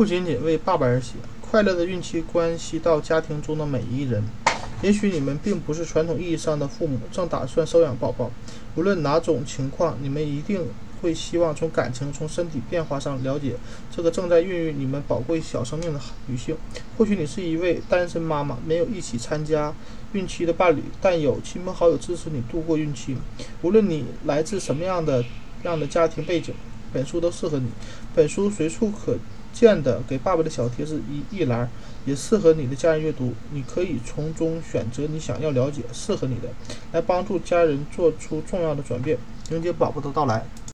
不仅仅为爸爸而写。快乐的孕期关系到家庭中的每一人。也许你们并不是传统意义上的父母，正打算收养宝宝。无论哪种情况，你们一定会希望从感情、从身体变化上了解这个正在孕育你们宝贵小生命的女性。或许你是一位单身妈妈，没有一起参加孕期的伴侣，但有亲朋好友支持你度过孕期。无论你来自什么样的样的家庭背景，本书都适合你。本书随处可。见的给爸爸的小贴士一一栏，也适合你的家人阅读。你可以从中选择你想要了解、适合你的，来帮助家人做出重要的转变，迎接宝宝的到来。